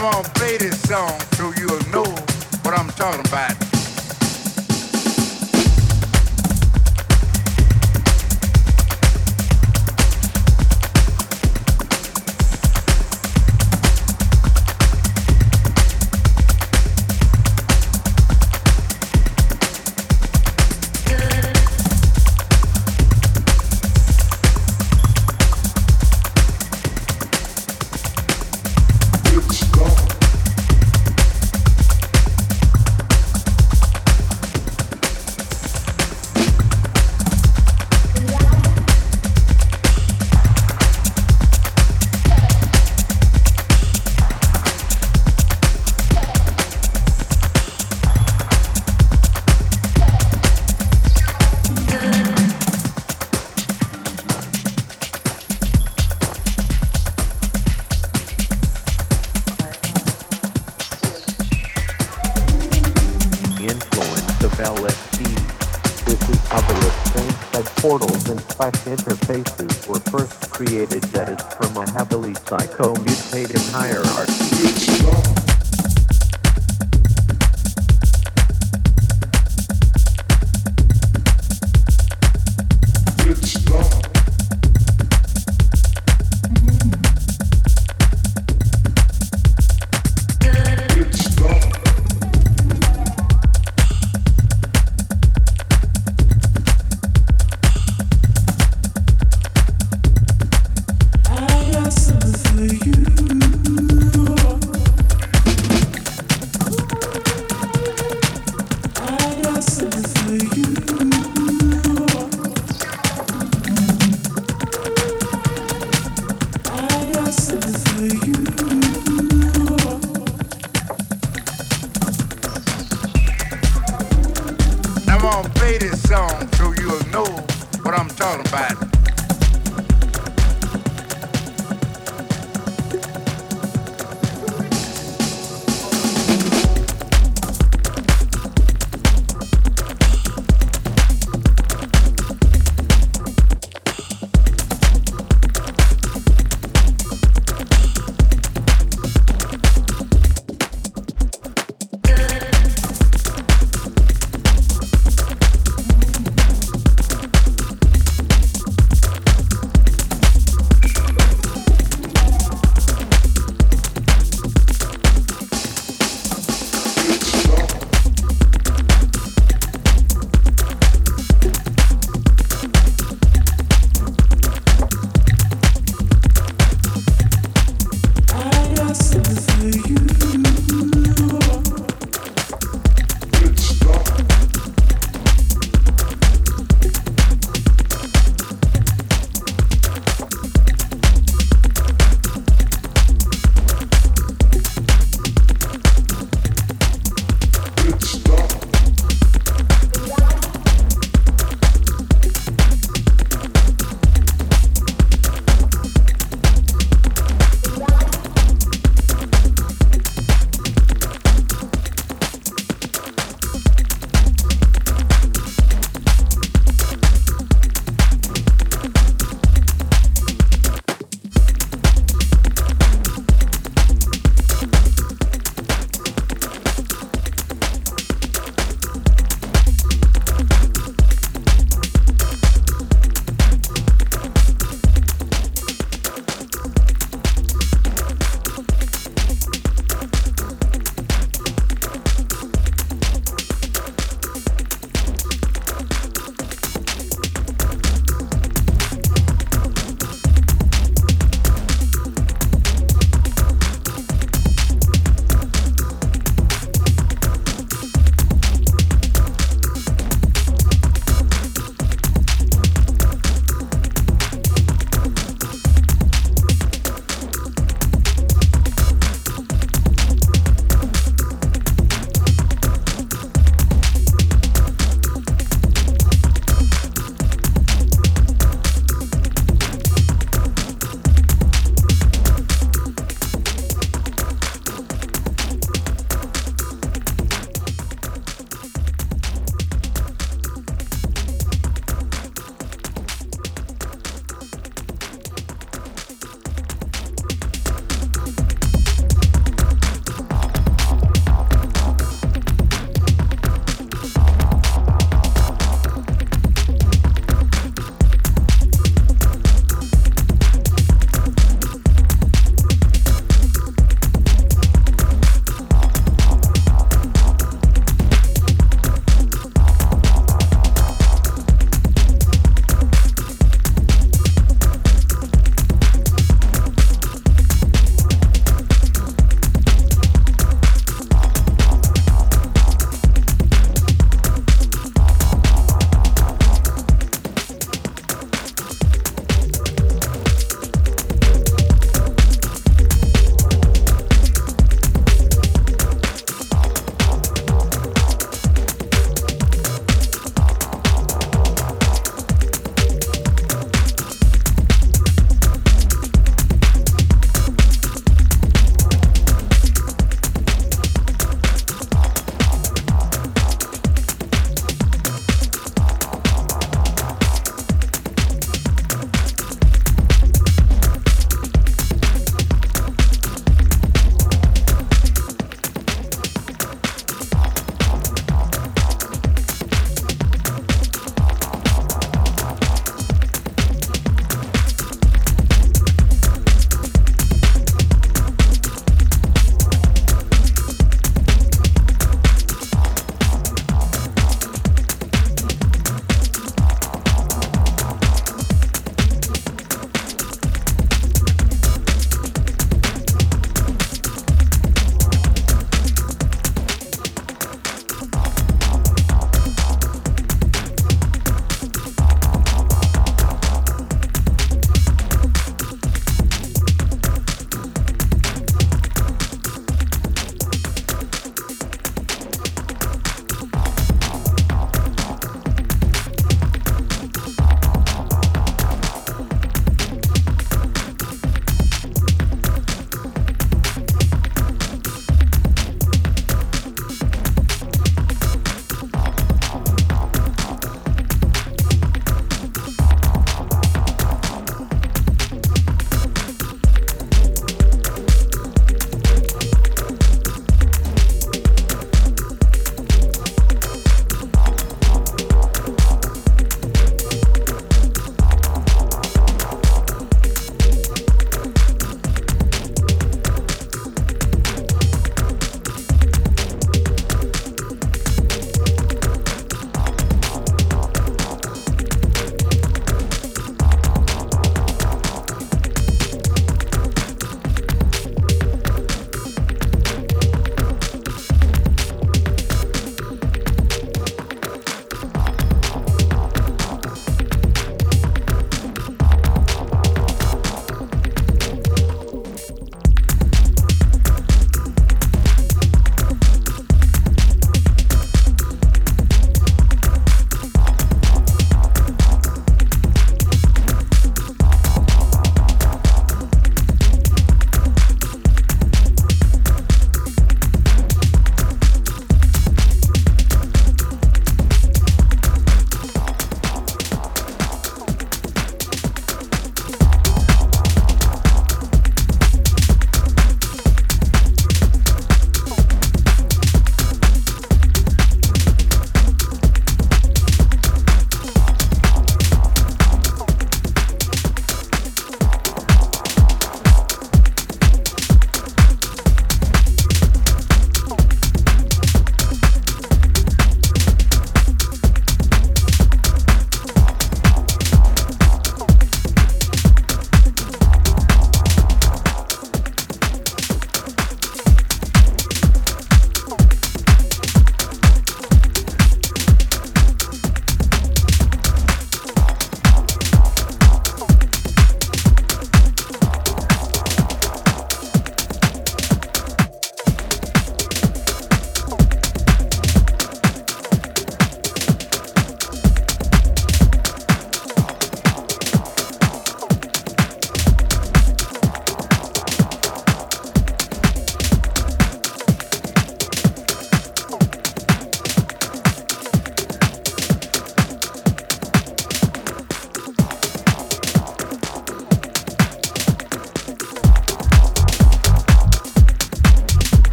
I'm gonna play this song so you'll know what I'm talking about.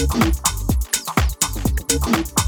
Thank you.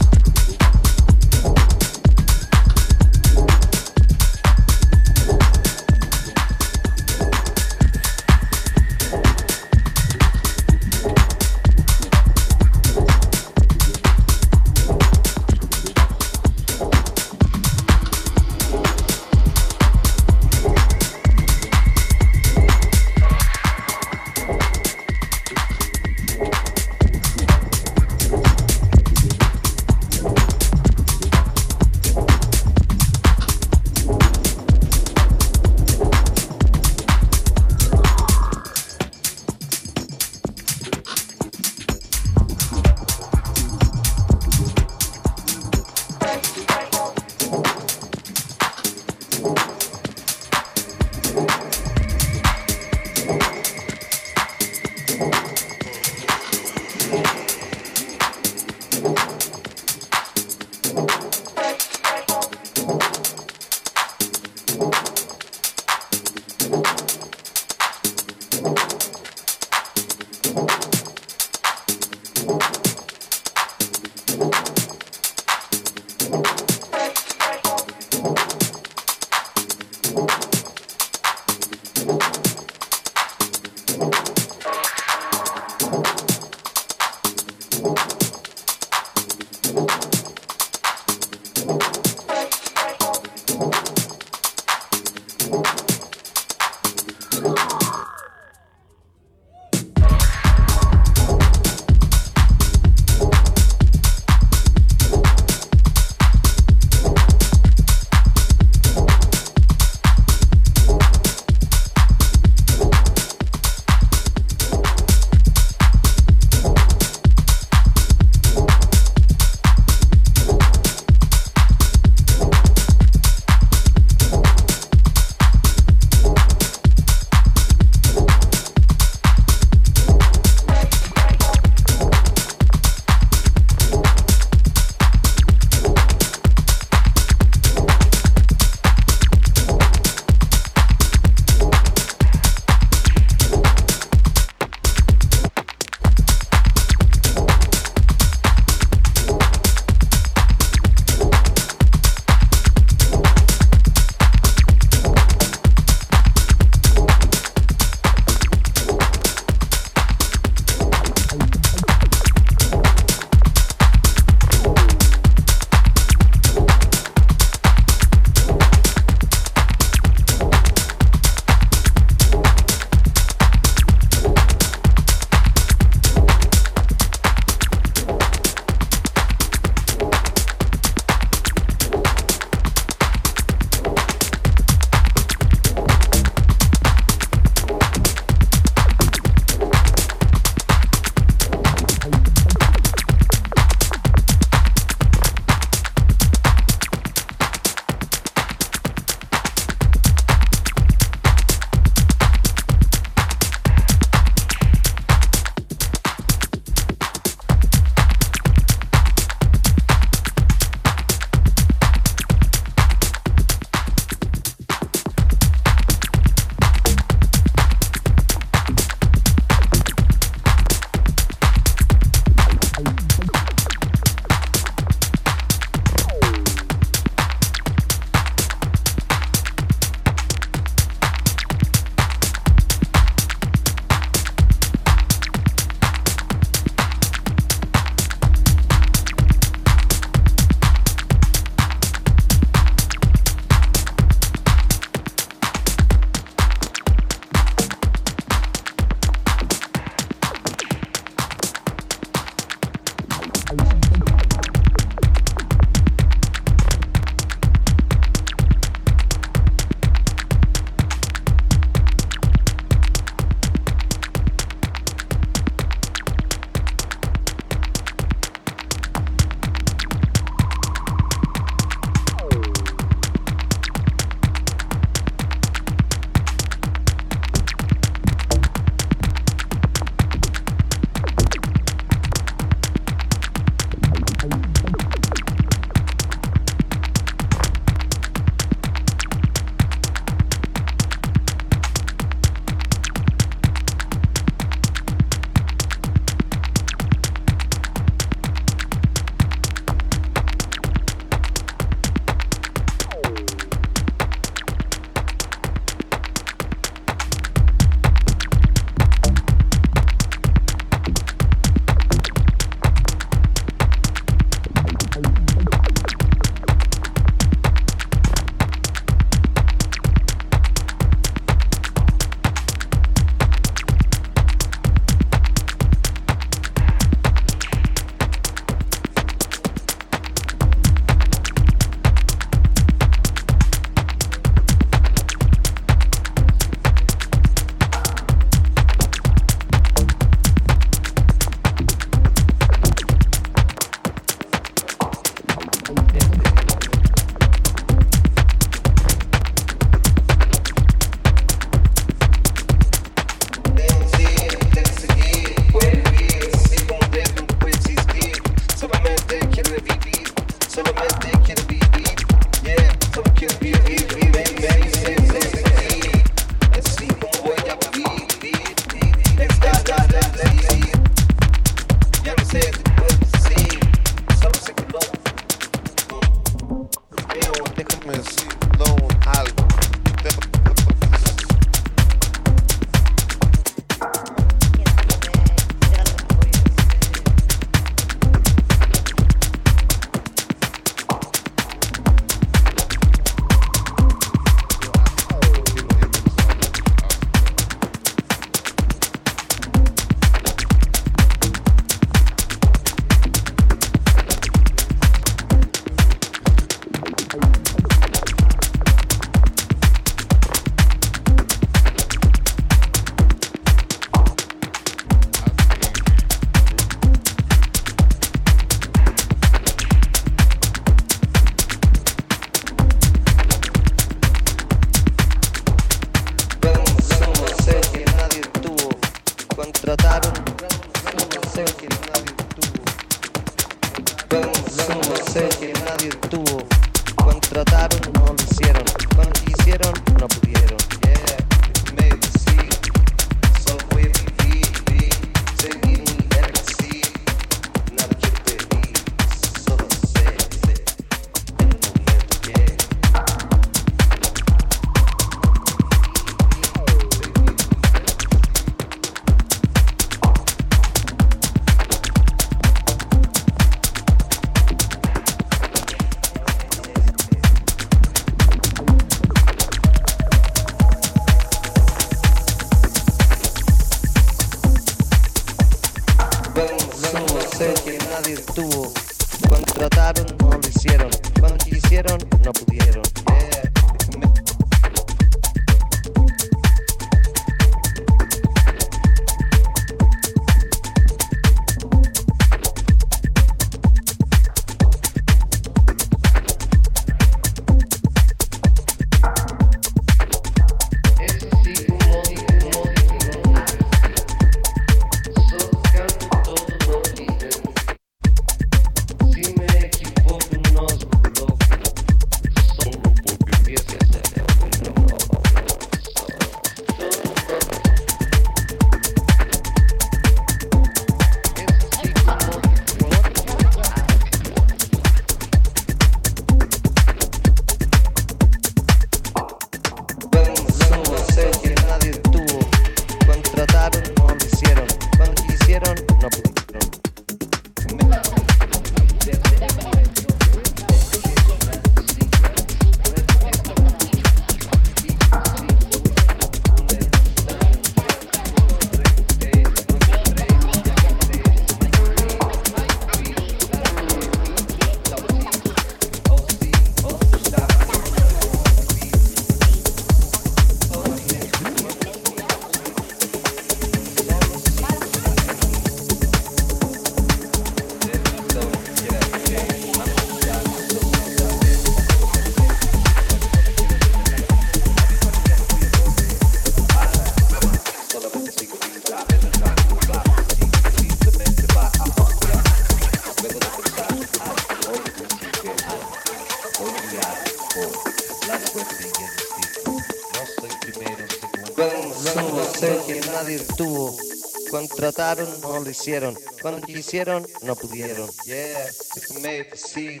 Trataron, no lo hicieron. Cuando quisieron, no pudieron. Yeah, it's made to see.